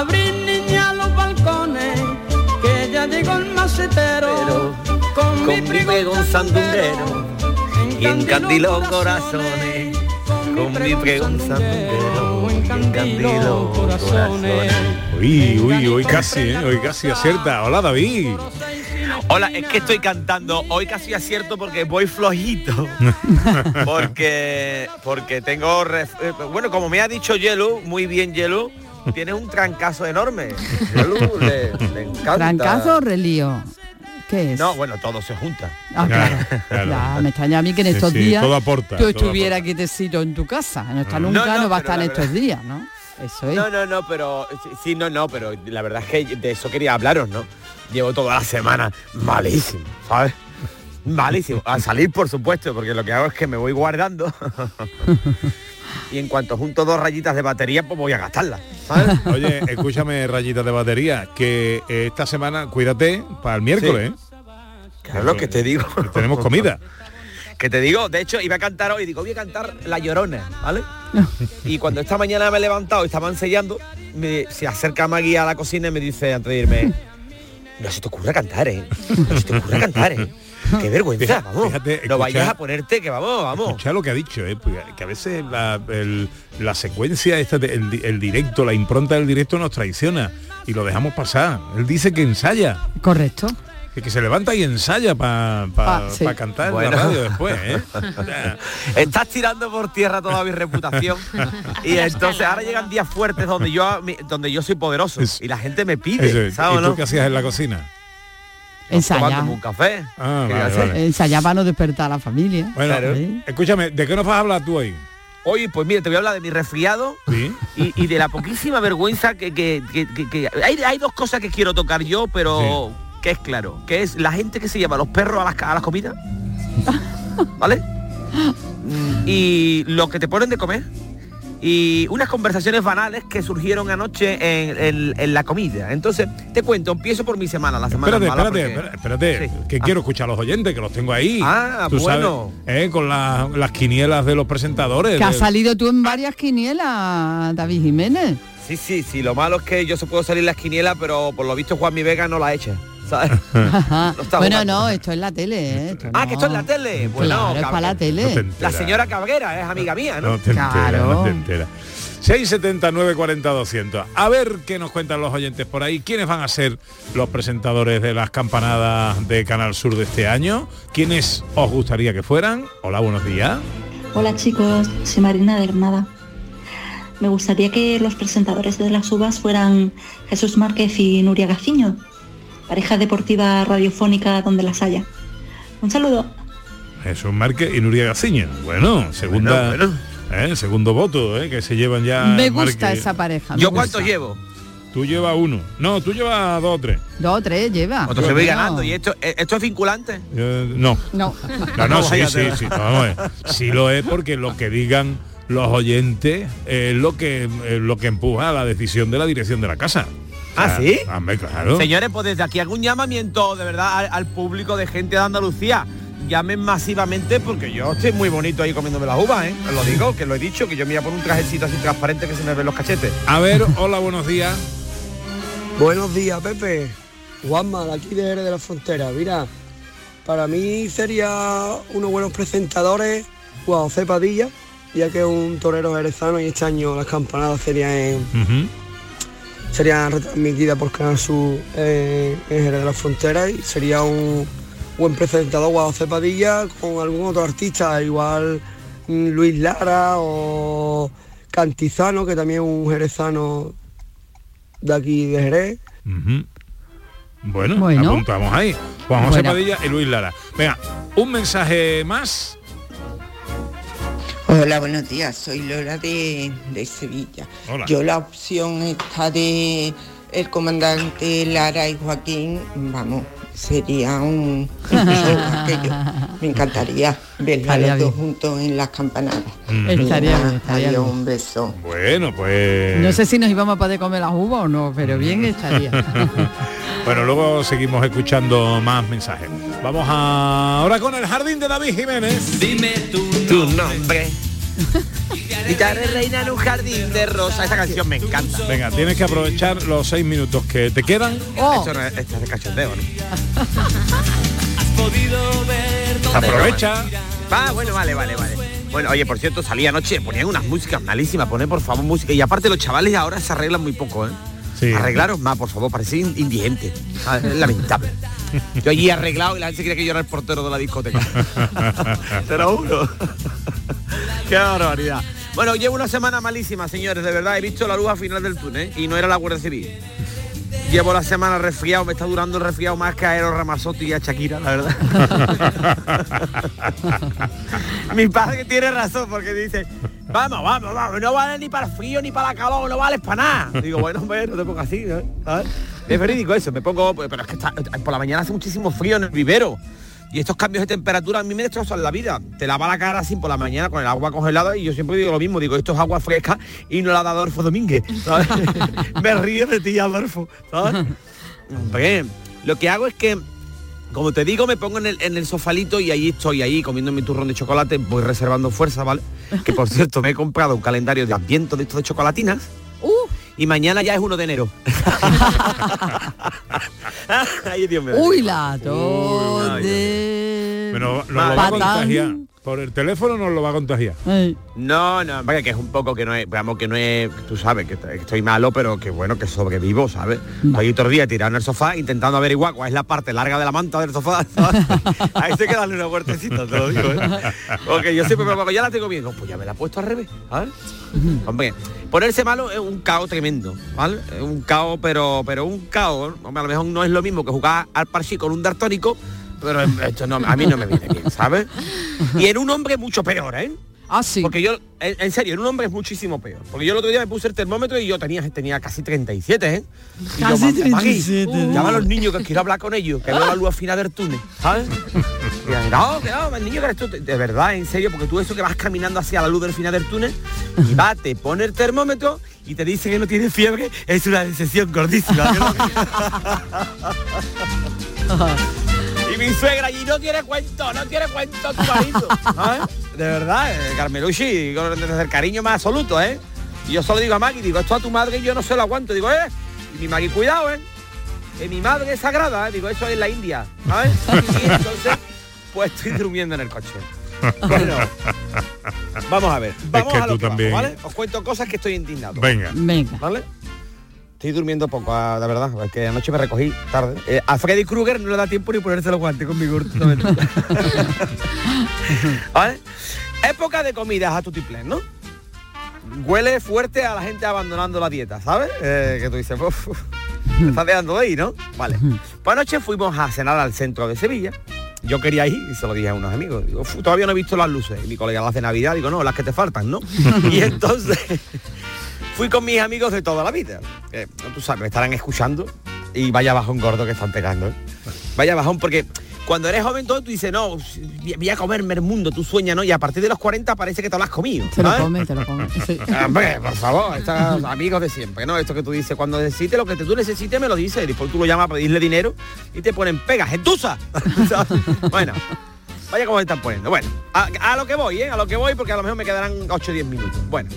Abrir niña los balcones, que ya llegó el macetero. con, mi pregón sandunguero, y encandiló corazones con mi pregón sandunguero y encandiló corazones. Uy, uy, hoy casi, ¿eh? hoy casi acierta. Hola David. Hola, es que estoy cantando. Hoy casi acierto porque voy flojito. porque porque tengo ref- eh, bueno, como me ha dicho Yelu, muy bien Yelu, tienes un trancazo enorme. Yelu le, le encanta. ¿Trancazo o relío? ¿Qué es? No, bueno, todo se junta. Ah, claro. Ya, me extraña a mí que en Sí, estos sí, días todo aporta, tú estuvieras quietecito en tu casa. No está Mm. nunca, No, no, no, va a estar en estos verdad- días, ¿no? Eso es. No, no, no, pero sí, sí, no, no, pero la verdad es que de eso quería hablaros, ¿no? Llevo toda la semana malísimo, ¿sabes? Malísimo. A salir, por supuesto, porque lo que hago es que me voy guardando. y en cuanto junto dos rayitas de batería, pues voy a gastarlas. ¿sabes? Oye, escúchame, rayitas de batería, que eh, esta semana cuídate para el miércoles. ¿eh? Claro, lo que te digo. Tenemos comida. Que te digo, de hecho, iba a cantar hoy, digo, voy a cantar La Llorona, ¿vale? y cuando esta mañana me he levantado y estaban sellando, me, se acerca Maggie a la cocina y me dice antes de irme, no se te ocurra cantar, ¿eh? No se te ocurra cantar, ¿eh? Qué vergüenza, Fíjate, vamos. fíjate, no vayas a ponerte, que vamos, vamos. Escucha lo que ha dicho, ¿eh? Porque que a veces la, el- la secuencia, esta de- el, el directo, la impronta del directo nos traiciona y lo dejamos pasar. Él dice que ensaya, Correcto. que, que se levanta y ensaya para Ah, sí. cantar en la radio después. ¿eh? Estás tirando por tierra toda mi reputación y entonces ahora llegan días fuertes donde yo donde yo soy poderoso y la gente me pide, eso es. ¿sabes ¿Y tú no? qué hacías en la cocina? Ensayar. Tomándome un café. Ah. Ensayar para no despertar a la familia. Bueno, Sí. escúchame, ¿de qué nos vas a hablar tú hoy? Oye, pues mira, te voy a hablar de mi resfriado ¿Sí? y, y de la poquísima vergüenza que, que- que- que- que- hay, hay dos cosas que quiero tocar yo, pero que es claro, que es la gente que se lleva los perros a las, a las comidas, ¿vale? Y lo que te ponen de comer y unas conversaciones banales que surgieron anoche en, en- en la comida. Entonces, te cuento, empiezo por mi semana, la semana Espérate, mala espérate, porque- espérate, espérate, que quiero escuchar a los oyentes, que los tengo ahí. Ah, Tú sabes, bueno. ¿eh? Con la- las quinielas de los presentadores. Que has de- salido tú en varias quinielas, David Jiménez. Sí, sí, sí, lo malo es que yo se puedo salir las quinielas, pero por lo visto Juan Mi Vega no la echa. bueno, jugando. no, esto es la tele, ¿eh? Esto Ah, que esto es la tele. Bueno, Claro, es para la tele. No te enteras. La señora Cabrera es amiga mía, ¿no? No te enteras, no te enteras. 679 40 200. A ver qué nos cuentan los oyentes por ahí. ¿Quiénes van a ser los presentadores de las campanadas de Canal Sur de este año? ¿Quiénes os gustaría que fueran? Hola, buenos días. Hola chicos, soy Marina de Granada. Me gustaría que los presentadores de las uvas fueran Jesús Márquez y Nuria Gaciño, pareja deportiva radiofónica donde las haya. Un saludo. Jesús Márquez y Nuria Gaciño. Bueno, segunda, ¿eh? segundo voto, ¿eh? que se llevan ya. Me gusta Márquez. esa pareja. ¿Yo gusta. cuántos llevo? Tú llevas uno. No, tú llevas dos o tres. Dos o tres lleva. Otro se Bueno. ganando. ¿Y esto, eh, esto es vinculante? Eh, no. No. No, no, sí, sí, sí, no, vamos a ver. Sí lo es porque lo que digan los oyentes es lo que es lo que empuja a la decisión de la dirección de la casa. ¿Ah, sí? Hombre, claro. Señores, pues desde aquí hago un llamamiento de verdad al, al público de gente de Andalucía. Llamen masivamente porque yo estoy muy bonito ahí comiéndome las uvas, ¿eh? Os lo digo, que lo he dicho, que yo me voy a poner un trajecito así transparente que se me ven los cachetes. A ver, hola, buenos días. Buenos días, Pepe. Juanma, de aquí de Jerez de la Frontera. Mira, para mí sería unos buenos presentadores Juan José Padilla, ya que es un torero jerezano y este año las campanadas serían, en- serían retransmitidas por Canal Sur eh, en Jerez de la Frontera y sería un buen presentador Juan José Padilla con algún otro artista, igual mm, Luis Lara o Cantizano, que también es un jerezano de aquí de Jerez. Bueno, Bueno. apuntamos ahí. Juan José Bueno. Padilla y Luis Lara. Venga, un mensaje más. Hola, buenos días. Soy Lola de, de Sevilla. Hola. Yo la opción esta de el comandante Lara y Joaquín, vamos, sería un, un show aquello. Me encantaría verlos los dos juntos en las campanadas. Mm. Estaría Venga, bien, estaría adiós, bien. un beso. Bueno, pues. No sé si nos íbamos a poder comer las uvas o no, pero bien estaría. Bueno, luego seguimos escuchando más mensajes. Vamos a- ahora con el jardín de David Jiménez. Dime tu nombre. Guitarra reina en un jardín de rosa. Esa canción me encanta. Venga, tienes que aprovechar los seis minutos que te quedan. Esto, no es, esto es de cachondeo, ¿no? Aprovecha. Ah, bueno, vale, vale, vale. Bueno, oye, por cierto, salí anoche, ponían unas músicas malísimas, poner por favor música. Y aparte los chavales ahora se arreglan muy poco, ¿eh? Sí. Arreglaros más, por favor, parecía in- indigente. Ah, Es lamentable. Yo allí arreglado y la gente se cree que yo era el portero de la discoteca. Te lo juro. Qué barbaridad. Bueno, llevo una semana malísima, señores, de verdad. He visto la luz al final del túnel y no era la Guardia Civil. Llevo la semana resfriado, me está durando el resfriado más que a Eros Ramazzotti y a Shakira, la verdad. Mi padre tiene razón porque dice, vamos, vamos, vamos, no vale ni para el frío ni para la calor, no vales para nada. Digo, bueno, hombre, no te pongas así, ¿eh? Es verídico eso, me pongo, pero es que está- por la mañana hace muchísimo frío en el vivero. Y estos cambios de temperatura a mí me destrozan la vida. Te lava la cara así por la mañana con el agua congelada y yo siempre digo lo mismo, digo, esto es agua fresca y no la da Adolfo Domínguez. ¿sabes? me río de ti, Adolfo. ¿sabes? Hombre, lo que hago es que como te digo, me pongo en el, en el sofalito y ahí estoy ahí comiendo mi turrón de chocolate, voy reservando fuerza, ¿vale? Que por cierto, me he comprado un calendario de adviento de estos de chocolatinas. Y mañana ya es 1 de enero. Ay, Dios mío. Uy, la de... Pero nos lo va a Patán. contagiar. Por el teléfono nos lo va a contagiar. No, no, vaya que es un poco que no es, vamos, que no es, tú sabes, que estoy- estoy malo, pero que bueno, que sobrevivo, ¿sabes? Estoy ahí todo el día tirado en el sofá intentando averiguar cuál es la parte larga de la manta del sofá. Ahí se que darle una vueltecita, te lo digo, ¿eh? Porque yo siempre me pongo, ya la tengo bien, pues ya me la he puesto al revés, ¿sabes? Hombre, ponerse malo es un caos tremendo, ¿vale? Es un caos, pero, pero un caos, hombre, a lo mejor no es lo mismo que jugar al parche con un dartónico, pero esto no, a mí no me viene bien, ¿sabes? Y en un hombre mucho peor, ¿eh? Ah, sí. Porque yo, en, en serio, en un hombre es muchísimo peor. Porque yo el otro día me puse el termómetro y yo tenía, tenía casi 37, ¿eh? Y yo, Casi "Ma- Magui, 37. Llama a los niños que quiero hablar con ellos, que veo la luz al final del túnel, ¿sabes? Y yo, no, que no, el niño que eres tú. De verdad, en serio, porque tú eso que vas caminando hacia la luz del final del túnel y va, te pone el termómetro y te dice que no tienes fiebre, es una decepción gordísima. Y mi suegra allí no tiene cuento, no tiene cuento tu marido. ¿sabes? De verdad, eh, Carmelucci, con- desde el cariño más absoluto, ¿eh? Y yo solo digo a Maggie, digo, esto a tu madre y yo no se lo aguanto. Digo, eh, y mi Maggie, cuidado, ¿eh? que mi madre es sagrada, ¿eh? digo, eso es la India, ¿sabes? Y entonces, pues estoy durmiendo en el coche. Bueno, vamos a ver. Vamos que a lo tú que vamos. ¿vale? Os cuento cosas que estoy indignado. Venga. Venga. ¿Vale? Estoy durmiendo poco, ah, la verdad, es que anoche me recogí tarde. Eh, a Freddy Krueger no le da tiempo ni ponerse los guantes conmigo. ¿Vale? Época de comidas a tutiplén, ¿no? Huele fuerte a la gente abandonando la dieta, ¿sabes? Eh, que tú dices, "Uf, uf, te estás dejando de ahí, ¿no? Vale. Pues anoche fuimos a cenar al centro de Sevilla. Yo quería ir y se lo dije a unos amigos. Digo, "Uf, todavía no he visto las luces. Y mi colega las de Navidad, digo, no, las que te faltan, ¿no? y entonces fui con mis amigos de toda la vida. que, tú sabes, me estarán escuchando y vaya bajón gordo que están pegando. ¿eh? Vaya bajón porque cuando eres joven todo tú dices, no, voy a comerme el mundo, tú sueñas, ¿no? Y a partir de los 40 parece que te lo has comido. Se lo ¿sabes? come, te lo come. Sí. Hombre, por favor, estos amigos de siempre, ¿no? Esto que tú dices, cuando necesites lo que te- tú necesites, me lo dices, y después tú lo llamas a pedirle dinero y te ponen pegas, gentuza. Bueno, vaya como me están poniendo. Bueno, a, a lo que voy, ¿eh? A lo que voy, porque a lo mejor me quedarán 8 o 10 minutos. Bueno.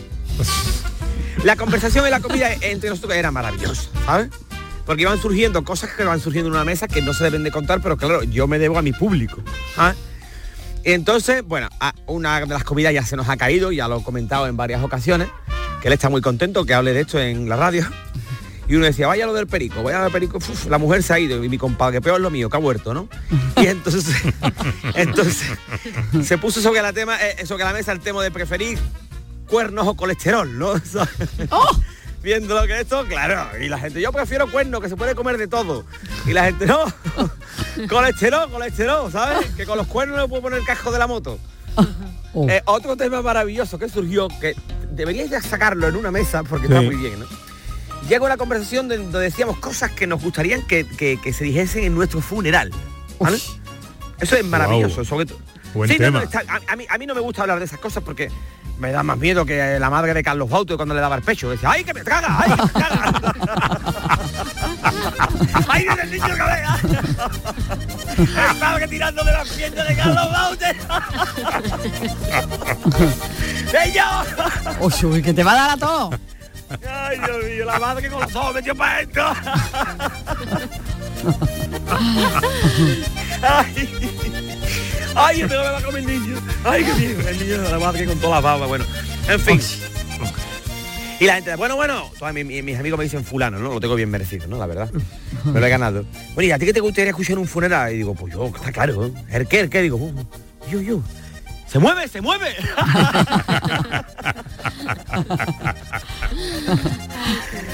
La conversación en la comida entre nosotros era maravillosa, ¿sabes? Porque iban surgiendo cosas que van surgiendo en una mesa que no se deben de contar, pero claro, yo me debo a mi público. ¿sabes? Entonces, bueno, una de las comidas ya se nos ha caído, ya lo he comentado en varias ocasiones, que él está muy contento que hable de esto en la radio. Y uno decía, vaya lo del perico, vaya lo del perico, uf, la mujer se ha ido, y mi compadre, que peor es lo mío, que ha muerto, ¿no? Y entonces, entonces se puso sobre la tema, eh, sobre la mesa el tema de preferir cuernos o colesterol, ¿no? ¿Sabes? Viendo lo que es esto, claro. Y la gente, yo prefiero cuernos, que se puede comer de todo. Y la gente, no, colesterol, colesterol, ¿sabes? Que con los cuernos no puedo poner el casco de la moto. Eh, otro tema maravilloso que surgió, que deberíais ya sacarlo en una mesa porque está muy bien, ¿no? Llega una conversación de- donde decíamos cosas que nos gustarían que, que- que se dijesen en nuestro funeral. ¿vale? Eso es maravilloso. Guau. sobre todo- Buen Sí, no, no, tema. está- a, a mí, a mí no me gusta hablar de esas cosas porque me da más miedo que la madre de Carlos Bauto cuando le daba el pecho. Decía, ¡ay, que me traga! ¡Ay, que me traga! ¡Ay, viene el niño que! El padre tirando de las piernas de Carlos Bauto. ¡Ella! Uy, uy, que te va a dar a todo. ¡Ay, Dios mío! La madre con los ojos metió para adentro. ¡Ay! ¡Ay, el me va a comer el niño! ¡Ay, qué bien! El niño, la madre con toda la baba, bueno. En fin. Y la gente, bueno, bueno, todos mis, mis amigos me dicen fulano, ¿no? Lo tengo bien merecido, ¿no? La verdad. Me lo he ganado. Bueno, ¿y a ti qué te gustaría escuchar en un funeral? Y digo, pues yo, está claro. ¿eh? ¿El qué? ¿El qué? Digo, "Uh, yo, yo. ¡Se mueve, se mueve!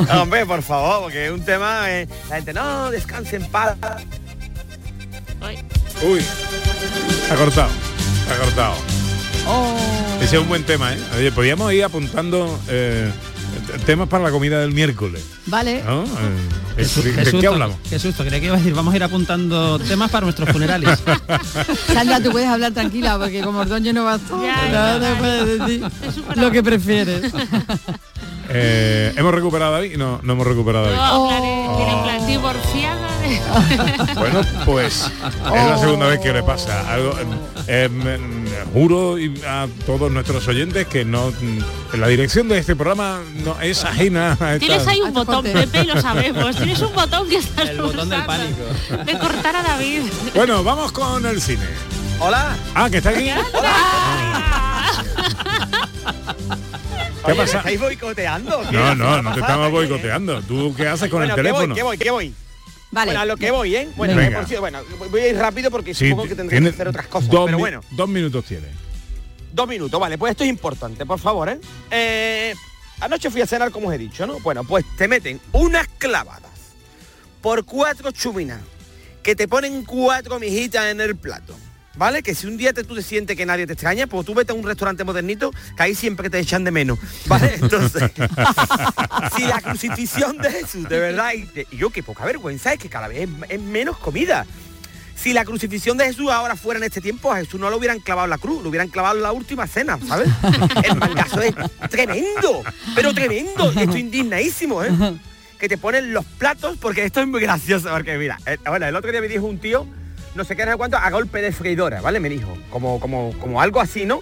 Hombre, por favor, porque es un tema... eh, la gente, no, descanse en paz. Uy, ha cortado, ha cortado. Ese es un buen tema, ¿eh? Oye, podríamos ir apuntando eh, temas para la comida del miércoles. Vale. ¿no? Eh, ¿de- Qué, de hablamos? Qué susto, creía que iba a decir, vamos a ir apuntando temas para nuestros funerales. Sandra, tú puedes hablar tranquila porque como Ordoño no va a estar, no te puedes decir lo que prefieres. Eh, ¿Hemos recuperado a David? No, no hemos recuperado a David. No, plan divorciada de... Bueno, pues es la segunda vez que le pasa. Algo, eh, juro y a todos nuestros oyentes que no la dirección de este programa no es ajena a esta- Tienes ahí un botón, Pepe, y lo sabemos. Tienes un botón que estás El botón del pánico. De cortar a David. Bueno, vamos con el cine. Hola. Ah, que está aquí. ¿Qué Oye, ¿me pasa? estáis boicoteando? ¿Qué? No, no, no te estamos ¿qué? boicoteando. ¿Tú qué haces con bueno, el ¿qué teléfono? voy, ¿qué voy, qué voy? Vale. Bueno, a lo que voy, ¿eh? Bueno, Venga. por cierto, bueno, voy a ir rápido porque Sí, supongo que tendré que hacer otras cosas. Dos, pero mi- bueno, dos minutos tiene. dos minutos, vale, pues esto es importante, por favor, ¿eh? Eh, Anoche fui a cenar, como os he dicho, ¿no? Bueno, pues te meten unas clavadas por cuatro chuminas que te ponen cuatro mijitas en el plato. ¿Vale? Que si un día te, tú te sientes que nadie te extraña, pues tú vete a un restaurante modernito, que ahí siempre te echan de menos. ¿Vale? Entonces, si la crucifixión de Jesús, de verdad, y, yo qué poca vergüenza, es que cada vez es, es menos comida. Si la crucifixión de Jesús ahora fuera en este tiempo, a Jesús no lo hubieran clavado en la cruz, lo hubieran clavado en la última cena, ¿sabes? El mangazo es tremendo, pero tremendo. Y estoy indignadísimo, ¿eh? Que te ponen los platos, porque esto es muy gracioso, porque mira, eh, bueno, el otro día me dijo un tío, no sé qué, no sé cuánto, a golpe de freidora, ¿vale? Me dijo, como, como, como algo así, ¿no?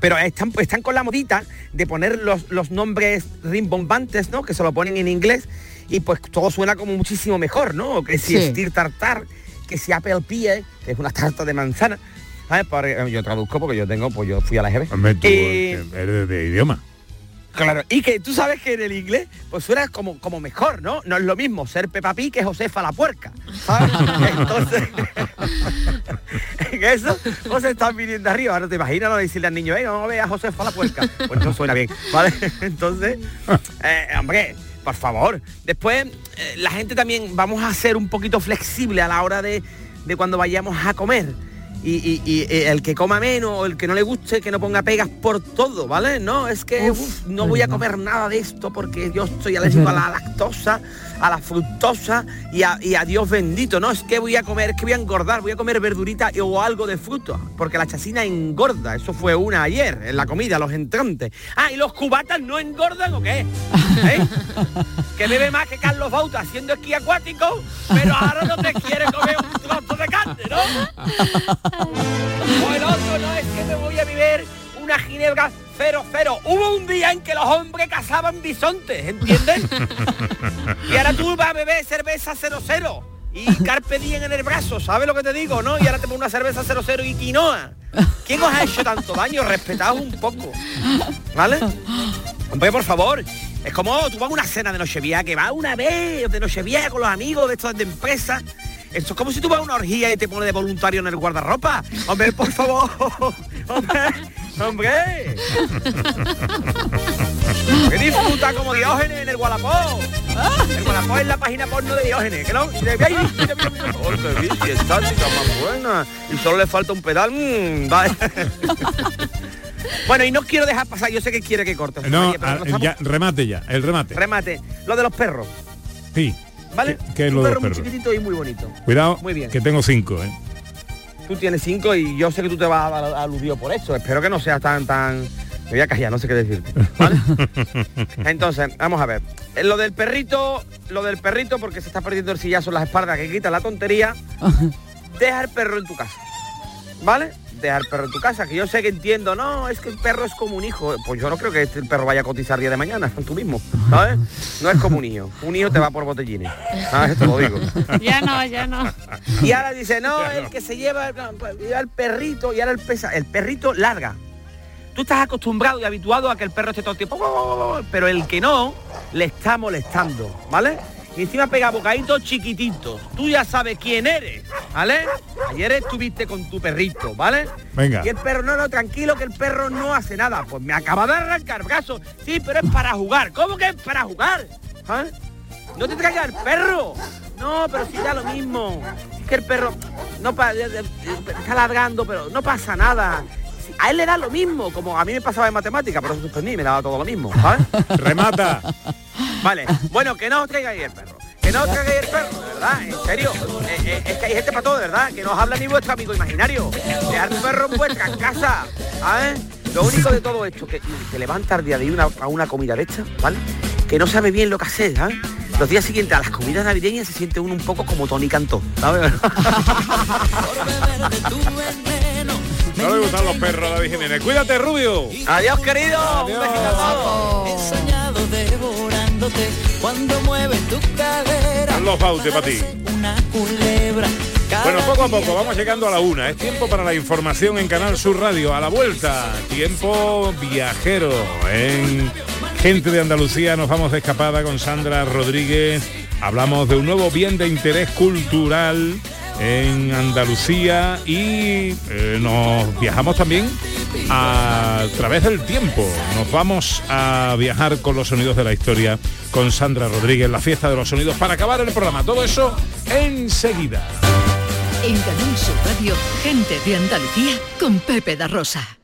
Pero están, están con la modita de poner los, los nombres rimbombantes, ¿no? Que se lo ponen en inglés y pues todo suena como muchísimo mejor, ¿no? Que si Sí. Stir Tartar, que si Apple Pie, que es una tarta de manzana. ¿sabes? Yo traduzco porque yo tengo, pues yo fui a la GB. Hombre, tú, Y- que eres de idioma. Claro, y que tú sabes que en el inglés pues suena como, como mejor, ¿no? No es lo mismo ser Peppa Pig que Josefa la puerca, ¿sabes? Entonces, en eso vos están viniendo arriba. Ahora te imaginas no decirle al niño, a ver a Josefa la puerca. Pues no suena bien, ¿vale? Entonces, eh, hombre, por favor. Después, eh, la gente también vamos a ser un poquito flexible a la hora de, de cuando vayamos a comer. Y, y- y, eh, el que coma menos o el que no le guste, que no ponga pegas por todo, ¿vale? No, es que uf, no voy a comer nada de esto porque yo estoy alérgico a la lactosa, a la fructosa y a, y a Dios bendito. No, es que voy a comer, es que voy a engordar, voy a comer verdurita o algo de fruta, porque la chacina engorda. Eso fue una ayer en la comida, los entrantes. Ah, ¿y los cubatas no engordan o qué? ¿Eh? Que bebe más que Carlos Bauta haciendo esquí acuático, pero ahora no te quiere comer un trozo de carne, ¿no? O el otro no es que me voy a beber una ginebra 00. Hubo un día en que los hombres cazaban bisontes, ¿entiendes? y ahora tú vas a beber cerveza 00 y carpe diem en el brazo, ¿sabes lo que te digo, no? Y ahora te pones una cerveza 00 y quinoa. ¿Quién os ha hecho tanto daño? Respetaos un poco, ¿vale? Hombre, por favor. Es como tú vas a una cena de Nochevieja, que va una vez de Nochevieja con los amigos de estos de empresa. Esto es como si tú vas a una orgía y te pones de voluntario en el guardarropa. Hombre, por favor. Hombre, hombre. Que disfruta como Diógenes en el Gualapó. El Gualapó es la página porno de Diógenes, ¿que no? De-. ¡Oh, qué bici estática más buena! Y solo le falta un pedal. mm. Bueno, y no quiero dejar pasar, yo sé que quiere que corte. No, Oye, pero ah, no estamos- ya, remate ya, el remate. Remate. Lo de los perros, Sí. ¿vale? ¿Qué- qué es un lo de perro los muy perros? chiquitito y muy bonito. Cuidado, Muy bien. que tengo cinco, ¿eh? Tú tienes cinco y yo sé que tú te vas aludido por eso. Espero que no seas tan tan. Me voy a callar, no sé qué decirte. ¿vale? Entonces, vamos a ver. Eh, Lo del perrito, lo del perrito, porque se está perdiendo el sillazo en las espaldas, que quita la tontería. Deja el perro en tu casa. ¿Vale? El perro en tu casa, que yo sé que entiendo, no, es que el perro es como un hijo. Pues yo no creo que este perro vaya a cotizar día de mañana, tú mismo, ¿sabes? No es como un hijo. Un hijo te va por botellines. ¿Sabes? Te lo digo. Ya no, ya no. Y ahora dice, no, el que se lleva no, pues, lleva el perrito y ahora el pesa. El perrito larga. Tú estás acostumbrado y habituado a que el perro esté todo el tiempo, pero el que no, le está molestando, ¿vale? Y encima pega bocaditos chiquititos. Tú ya sabes quién eres, ¿vale? Ayer estuviste con tu perrito, ¿vale? Venga. Y el perro, no, no, tranquilo, que el perro no hace nada. Pues me acaba de arrancar brazo. Sí, pero es para jugar. ¿Cómo que es para jugar? ¿Ah? No te traigas el perro. No, pero si da lo mismo. Es que el perro no eh, eh, está ladrando, pero no pasa nada. A él le da lo mismo, como a mí me pasaba en matemática, pero suspendí y me daba todo lo mismo, ¿sabes? Remata. Vale, bueno, que no os traigáis el perro. Que no os traigáis el perro, de verdad, en serio. Eh, eh, es que hay gente para todo, de verdad. Que no os habla ni vuestro amigo imaginario. Dejar un perro en vuestra casa, ¿sabes? Lo único de todo esto, que te levantas día de una, a una comida de esta, ¿vale? Que no sabe bien lo que hacer, ¿sabes? Los días siguientes a las comidas navideñas se siente uno un poco como Tony Cantó, ¿sabes? No le gustan los perros a David Jiménez. Cuídate, Rubio. Adiós, querido. Un besito a todos. He soñado devorándote cuando mueves tu cadera. Carlos Baute para ti. Una culebra. Bueno, poco a poco, vamos llegando a la una. Es tiempo para la información en Canal Sur Radio. A la vuelta, tiempo viajero. En Gente de Andalucía nos vamos de escapada con Sandra Rodríguez. Hablamos de un nuevo bien de interés cultural en Andalucía y eh, nos viajamos también a través del tiempo. Nos vamos a viajar con los sonidos de la historia con Sandra Rodríguez, la fiesta de los sonidos, para acabar el programa. Todo eso enseguida. En Canal Radio, gente de Andalucía con Pepe da Rosa.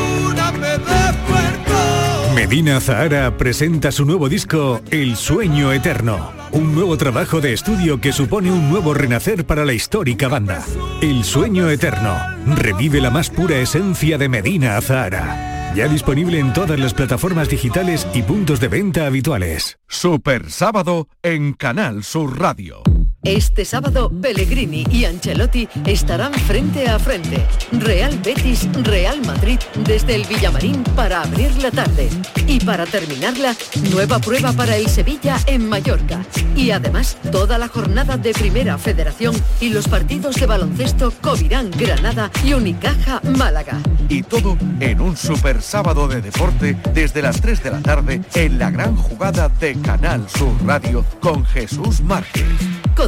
Medina Zahara presenta su nuevo disco El Sueño Eterno. un nuevo trabajo de estudio que supone un nuevo renacer para la histórica banda. El sueño eterno. Revive la más pura esencia de Medina Azahara. Ya disponible en todas las plataformas digitales y puntos de venta habituales. Super sábado en Canal Sur Radio. Este sábado, Pellegrini y Ancelotti estarán frente a frente. Real Betis, Real Madrid, desde el Villamarín para abrir la tarde. Y para terminarla, nueva prueba para el Sevilla en Mallorca. Y además, toda la jornada de Primera Federación y los partidos de baloncesto Covirán, Granada y Unicaja, Málaga. Y todo en un super sábado de deporte desde las 3 de la tarde en la gran jugada de Canal Sur Radio con Jesús Márquez.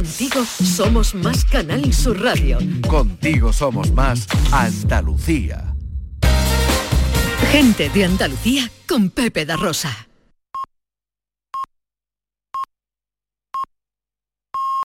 Contigo somos más Canal Sur Radio. Contigo somos más Andalucía. Gente de Andalucía con Pepe da Rosa.